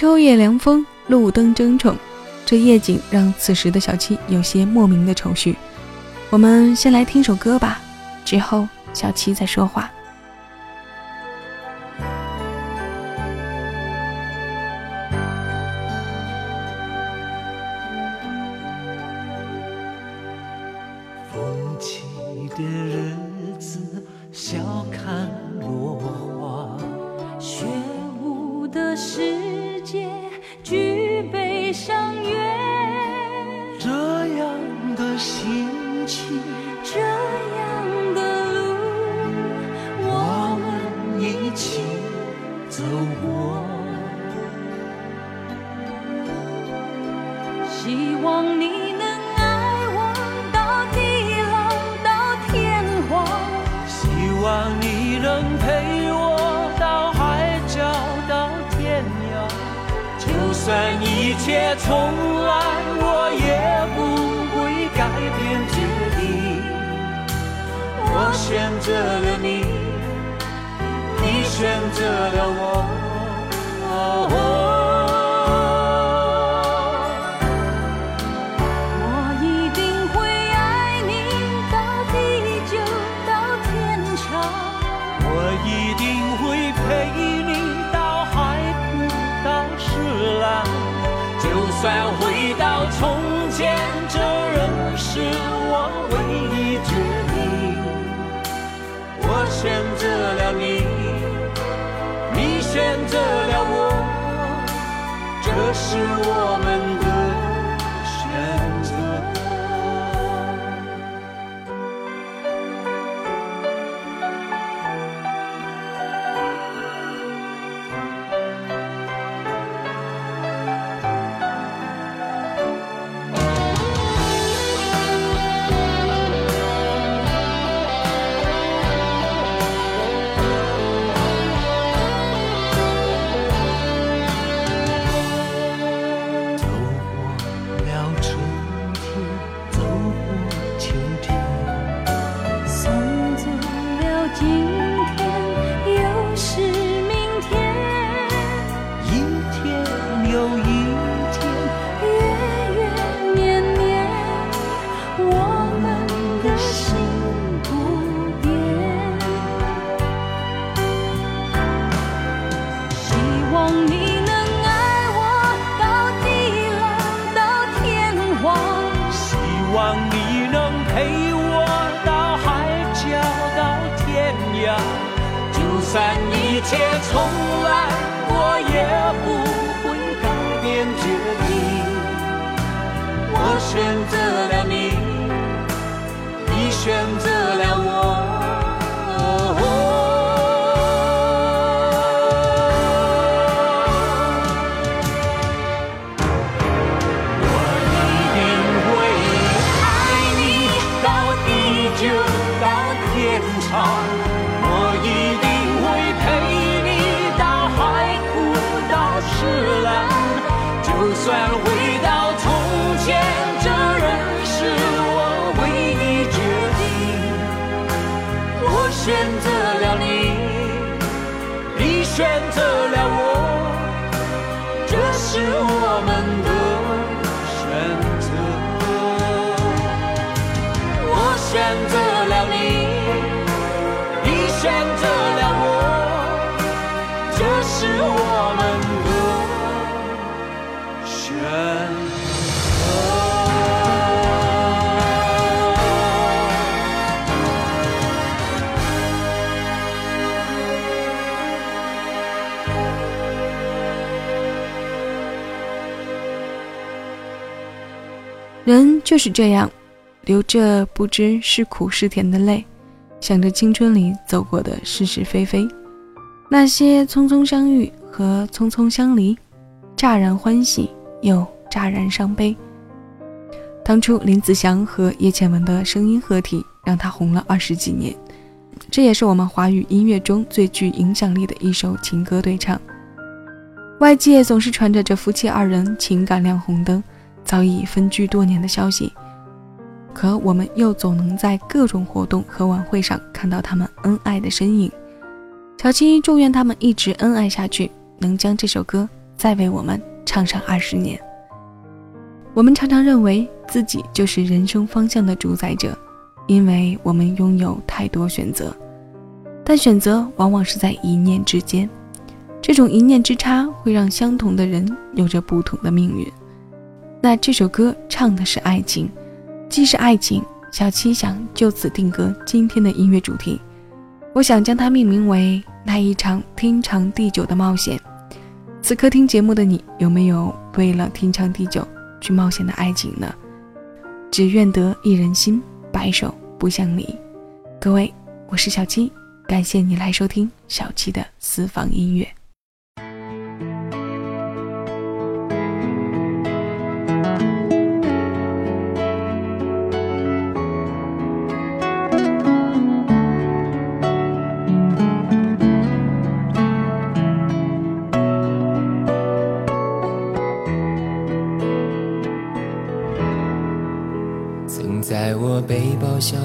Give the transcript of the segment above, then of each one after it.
秋夜凉风，路灯争宠，这夜景让此时的小七有些莫名的愁绪。我们先来听首歌吧，之后小七再说话。切从来，我也不会改变决定。我选择了你，你选择了我。选择了你，你选择了我，这是我们。人就是这样，流着不知是苦是甜的泪，想着青春里走过的是是非非，那些匆匆相遇和匆匆相离，乍然欢喜又乍然伤悲。当初林子祥和叶倩文的声音合体，让他红了二十几年，这也是我们华语音乐中最具影响力的一首情歌对唱。外界总是传着这夫妻二人情感亮红灯。早已分居多年的消息，可我们又总能在各种活动和晚会上看到他们恩爱的身影。小七祝愿他们一直恩爱下去，能将这首歌再为我们唱上二十年。我们常常认为自己就是人生方向的主宰者，因为我们拥有太多选择，但选择往往是在一念之间。这种一念之差会让相同的人有着不同的命运。那这首歌唱的是爱情，既是爱情，小七想就此定格今天的音乐主题。我想将它命名为那一场天长地久的冒险。此刻听节目的你，有没有为了天长地久？去冒险的爱情呢？只愿得一人心，白首不相离。各位，我是小七，感谢你来收听小七的私房音乐。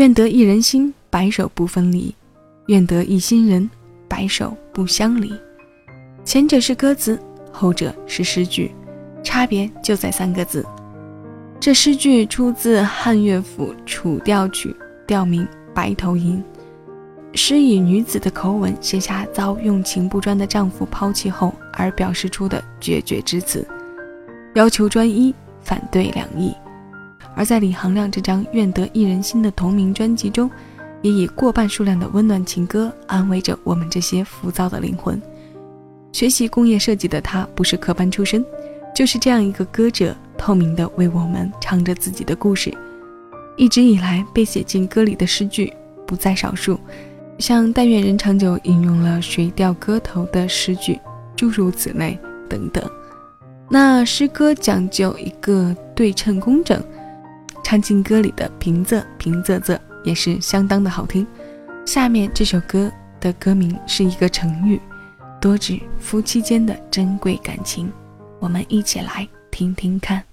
愿得一人心，白首不分离；愿得一心人，白首不相离。前者是歌词，后者是诗句，差别就在三个字。这诗句出自汉乐府《楚调曲》，调名《白头吟》。诗以女子的口吻写下遭用情不专的丈夫抛弃后而表示出的决绝之词，要求专一，反对两意。而在李行亮这张《愿得一人心》的同名专辑中，也以过半数量的温暖情歌安慰着我们这些浮躁的灵魂。学习工业设计的他，不是科班出身，就是这样一个歌者，透明的为我们唱着自己的故事。一直以来被写进歌里的诗句不在少数。像“但愿人长久”引用了《水调歌头》的诗句，诸如此类等等。那诗歌讲究一个对称工整，唱进歌里的平仄平仄仄也是相当的好听。下面这首歌的歌名是一个成语，多指夫妻间的珍贵感情。我们一起来听听看。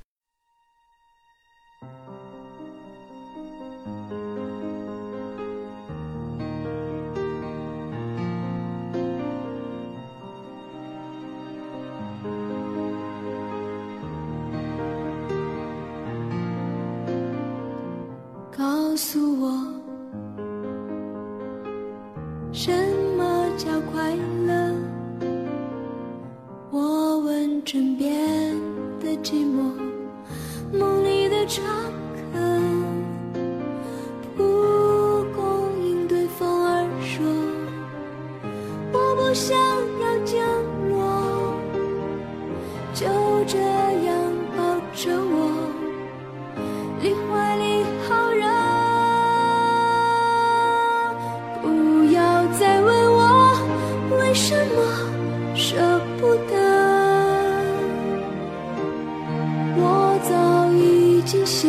已经习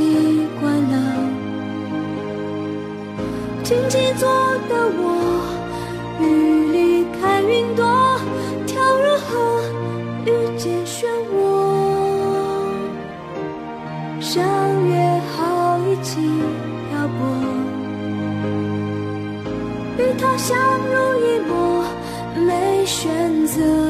惯了荆棘做的我，雨里看云朵，跳入河，遇见漩涡，相约好一起漂泊，与他相濡以沫，没选择。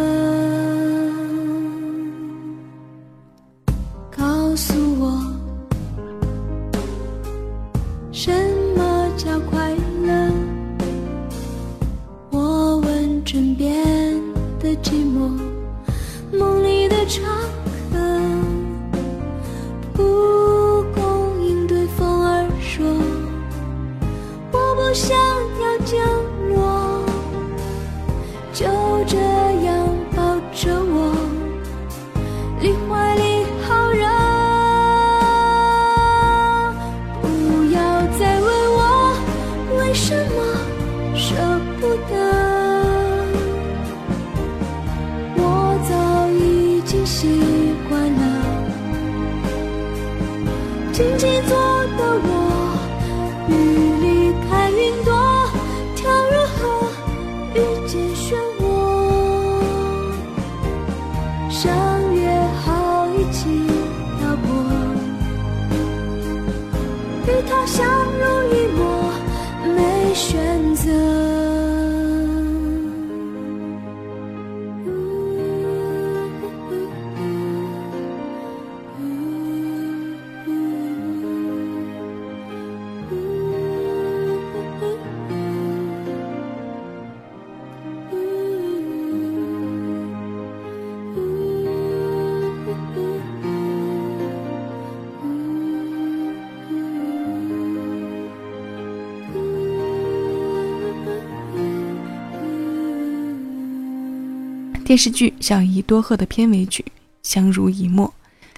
电视剧《小姨多鹤》的片尾曲《相濡以沫》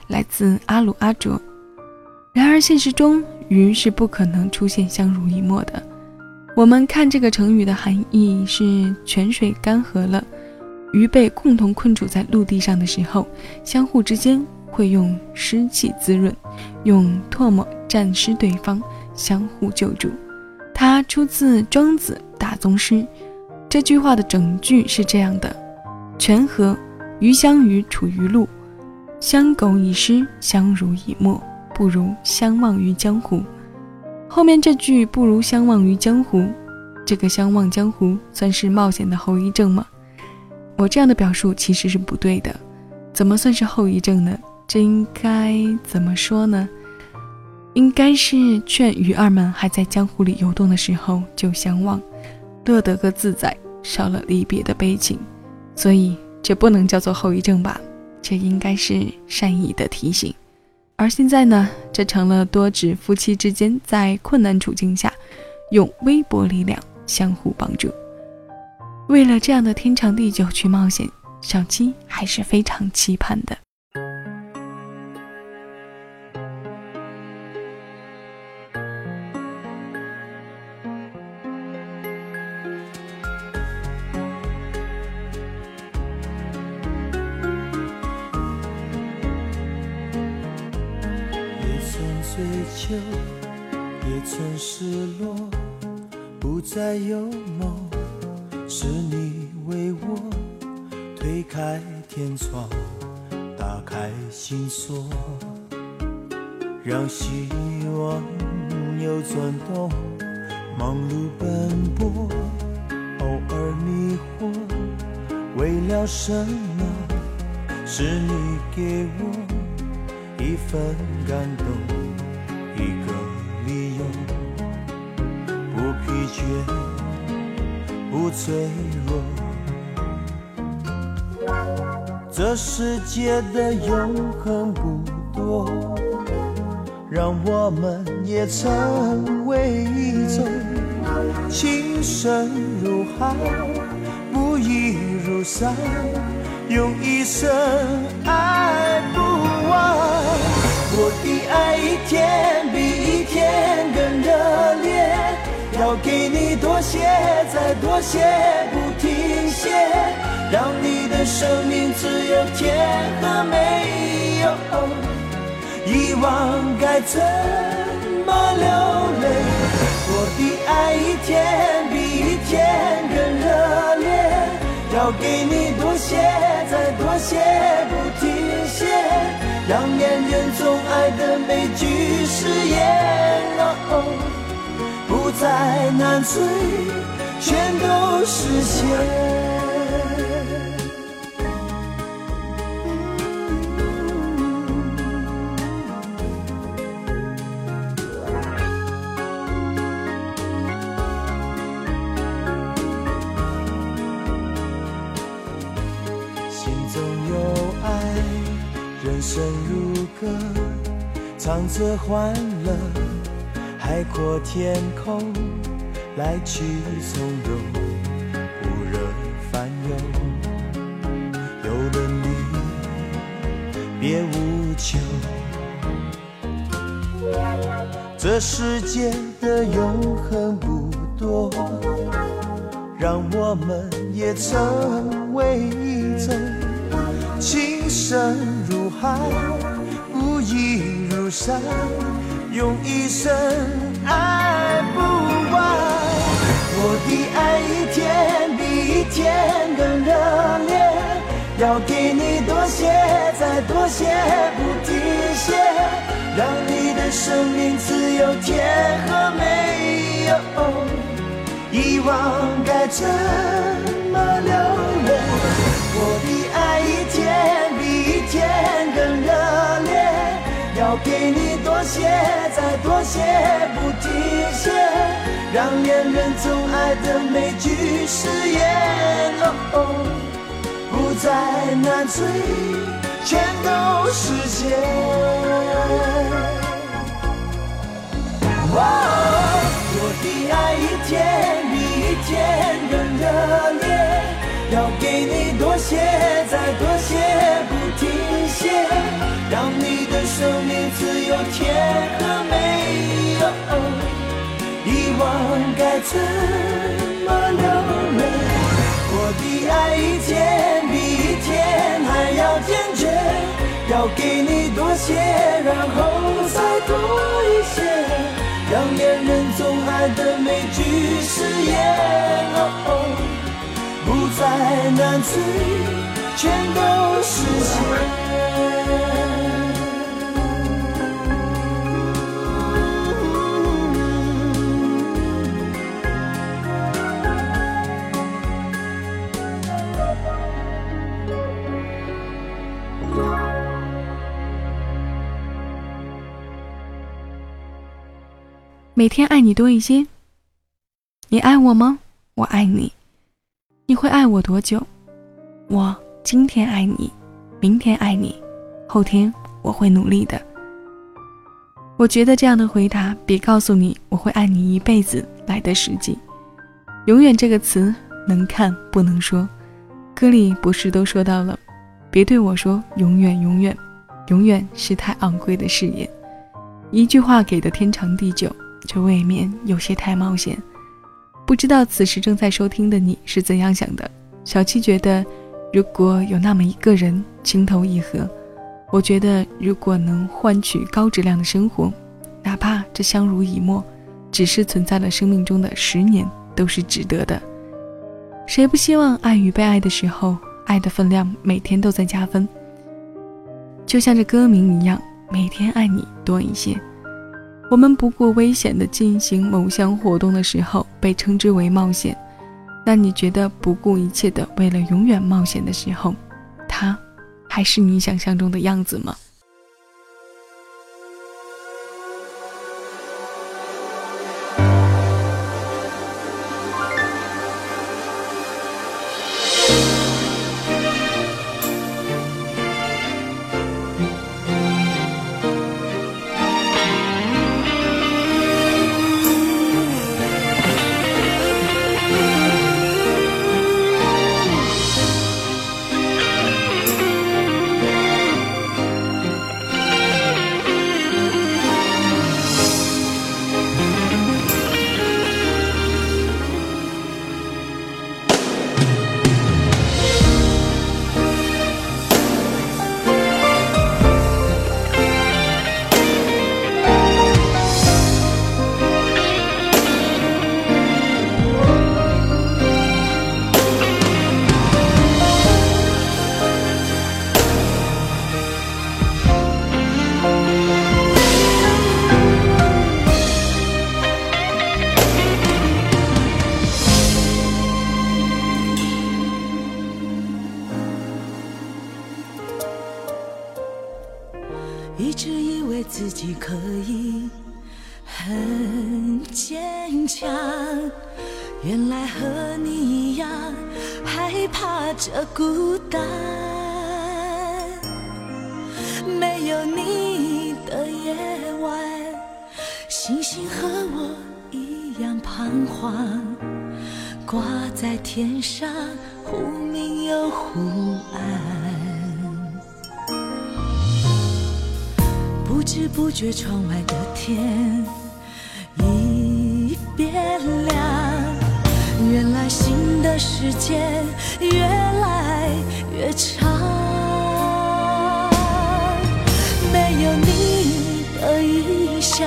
来自阿鲁阿卓。然而现实中，鱼是不可能出现相濡以沫的。我们看这个成语的含义是：泉水干涸了，鱼被共同困住在陆地上的时候，相互之间会用湿气滋润，用唾沫沾湿对方，相互救助。它出自《庄子·大宗师》。这句话的整句是这样的。泉河，鱼相鱼处于陆，相苟以失，相濡以沫，不如相忘于江湖。后面这句“不如相忘于江湖”，这个“相忘江湖”算是冒险的后遗症吗？我这样的表述其实是不对的。怎么算是后遗症呢？这应该怎么说呢？应该是劝鱼儿们还在江湖里游动的时候就相忘，乐得个自在，少了离别的悲情。所以这不能叫做后遗症吧？这应该是善意的提醒。而现在呢，这成了多指夫妻之间在困难处境下，用微薄力量相互帮助。为了这样的天长地久去冒险，小七还是非常期盼的。再有梦，是你为我推开天窗，打开心锁，让希望又转动，忙碌奔波，偶尔迷惑，为了什么？是你给我一份感动。一个不疲倦，不脆弱。这世界的永恒不多，让我们也成为一种情深如海，不移如山，用一生爱不完。我的爱一天比一天更热烈，要给你多些，再多些，不停歇，让你的生命只有甜和美。遗忘该怎么流泪？我的爱一天比一天更热烈，要给你多些，再多些，不停歇。让恋人总爱的每句誓言，再难追，全都实现。心中有爱，人生如歌，唱着欢乐，海阔天空，来去从容，不惹烦忧。有了你，别无求。这世界的永恒不多，让我们也成为一种情深如。海不移如山，用一生爱不完。我的爱一天比一天更热烈，要给你多些，再多些，不停歇，让你的生命只有甜和美。遗忘该怎么流泪？我的爱一天比一天。更热烈，要给你多些，再多些，不停歇，让恋人总爱的每句誓言，哦不再难追，全都实现。我的爱一天比一天更热烈，要给你多些，再多些，不停歇。让你的生命只有甜和美，遗忘该怎么流泪？我的爱一天比一天还要坚决，要给你多些，然后再多一些，让恋人总爱的每句誓言，哦不再难追，全都实现。每天爱你多一些，你爱我吗？我爱你。你会爱我多久？我今天爱你，明天爱你，后天我会努力的。我觉得这样的回答比告诉你我会爱你一辈子来的实际。永远这个词能看不能说，歌里不是都说到了，别对我说永远永远，永远是太昂贵的誓言。一句话给的天长地久，却未免有些太冒险。不知道此时正在收听的你是怎样想的？小七觉得，如果有那么一个人情投意合。我觉得，如果能换取高质量的生活，哪怕这相濡以沫，只是存在了生命中的十年，都是值得的。谁不希望爱与被爱的时候，爱的分量每天都在加分？就像这歌名一样，每天爱你多一些。我们不顾危险的进行某项活动的时候，被称之为冒险。那你觉得不顾一切的为了永远冒险的时候，他？还是你想象中的样子吗？一直以为自己可以很坚强，原来和你一样害怕这孤单。没有你的夜晚，星星和我一样彷徨，挂在天上，忽明又忽暗。不知不觉，窗外的天已变亮。原来新的时间越来越长。没有你的异乡，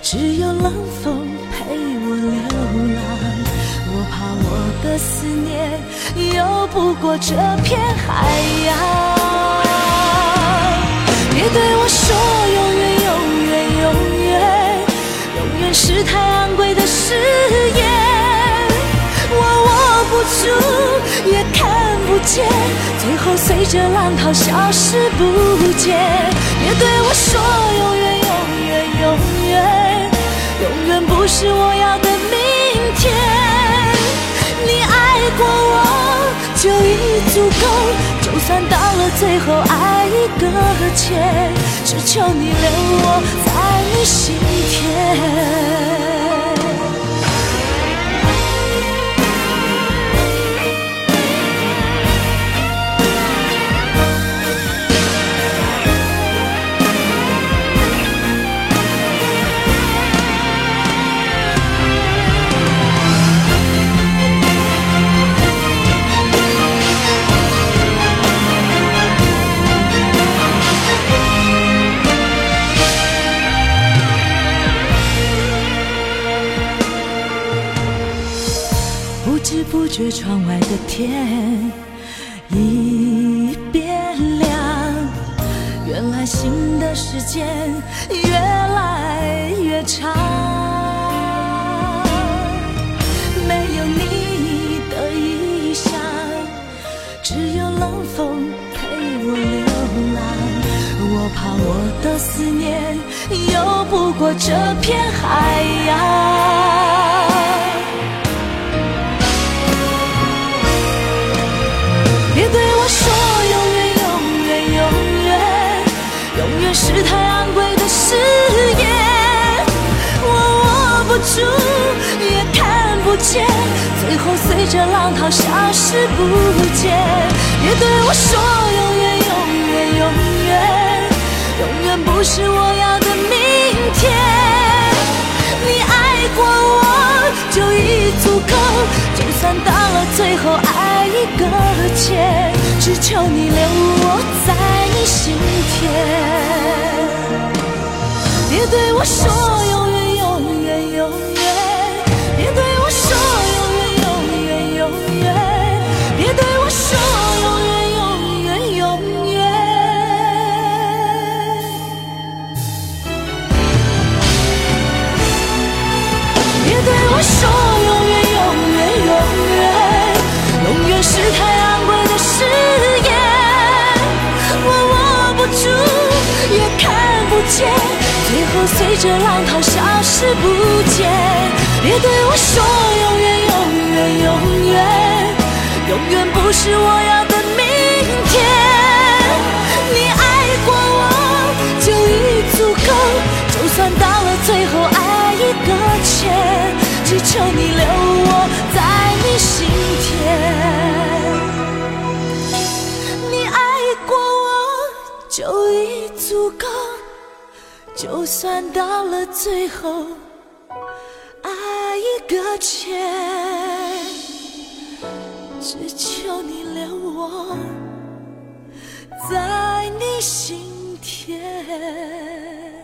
只有冷风陪我流浪。我怕我的思念游不过这片海洋。最后随着浪涛消失不见。别对我说永远，永远，永远，永远不是我要的明天。你爱过我，就已足够。就算到了最后，爱已搁浅，只求你留我在你心田。不觉窗外的天已变亮，原来新的时间越来越长。没有你的异乡，只有冷风陪我流浪。我怕我的思念游不过这片海洋。住，也看不见，最后随着浪涛消失不见。别对我说永远，永远，永远，永远不是我要的明天。你爱过我就已足够，就算到了最后爱一搁浅，只求你留我在你心田。别对我说永远，永随着浪涛消失不见。别对我说永远，永远，永远，永远不是我要的明天。你爱过我就已足够，就算到了最后爱已搁浅，只求你留我就算到了最后爱已搁浅，只求你留我。在你心田。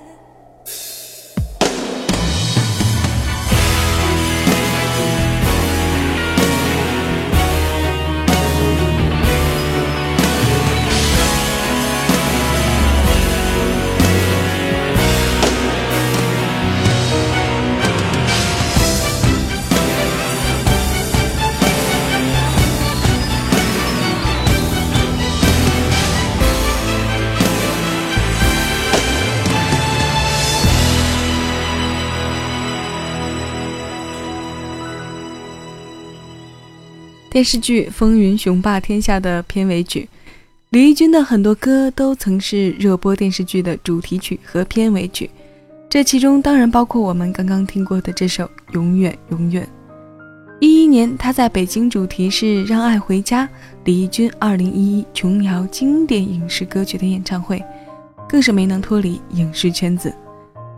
电视剧《风云雄霸天下》的片尾曲，李翊君的很多歌都曾是热播电视剧的主题曲和片尾曲，这其中当然包括我们刚刚听过的这首《永远永远》。一一年，他在北京主题是《让爱回家》，李翊君二零一一琼瑶经典影视歌曲的演唱会，更是没能脱离影视圈子。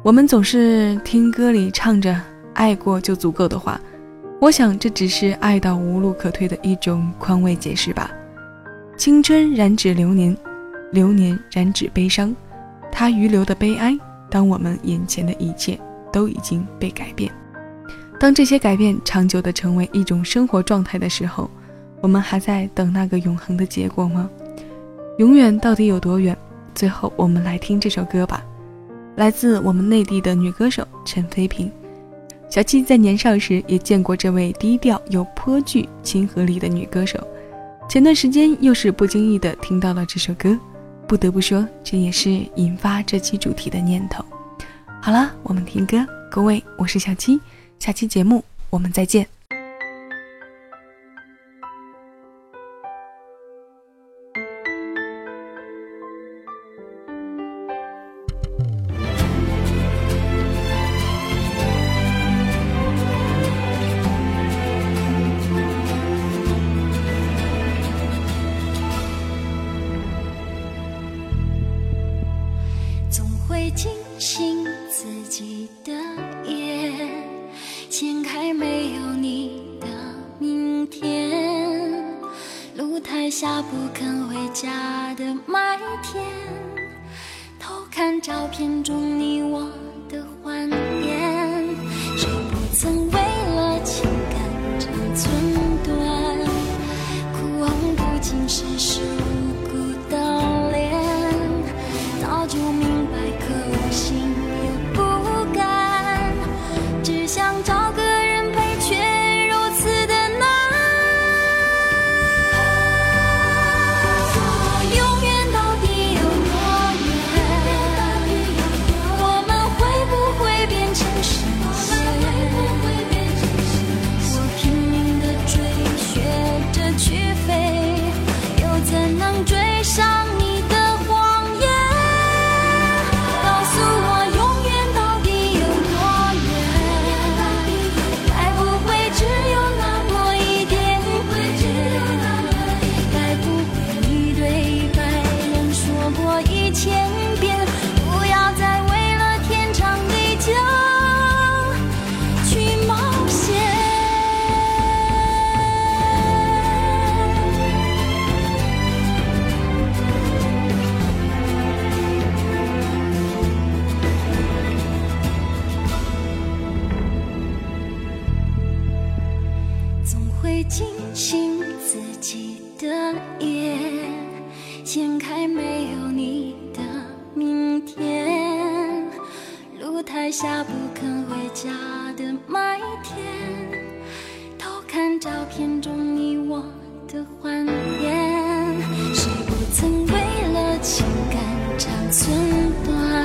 我们总是听歌里唱着“爱过就足够”的话。我想，这只是爱到无路可退的一种宽慰解释吧。青春染指流年，流年染指悲伤，它余留的悲哀。当我们眼前的一切都已经被改变，当这些改变长久的成为一种生活状态的时候，我们还在等那个永恒的结果吗？永远到底有多远？最后，我们来听这首歌吧，来自我们内地的女歌手陈飞萍。小七在年少时也见过这位低调又颇具亲和力的女歌手，前段时间又是不经意的听到了这首歌，不得不说，这也是引发这期主题的念头。好了，我们听歌，各位，我是小七，下期节目我们再见。会惊醒自己的眼，掀开没有你的明天。露台下不肯回家的麦田，偷看照片中你我的欢颜。谁不曾为了情感长寸断？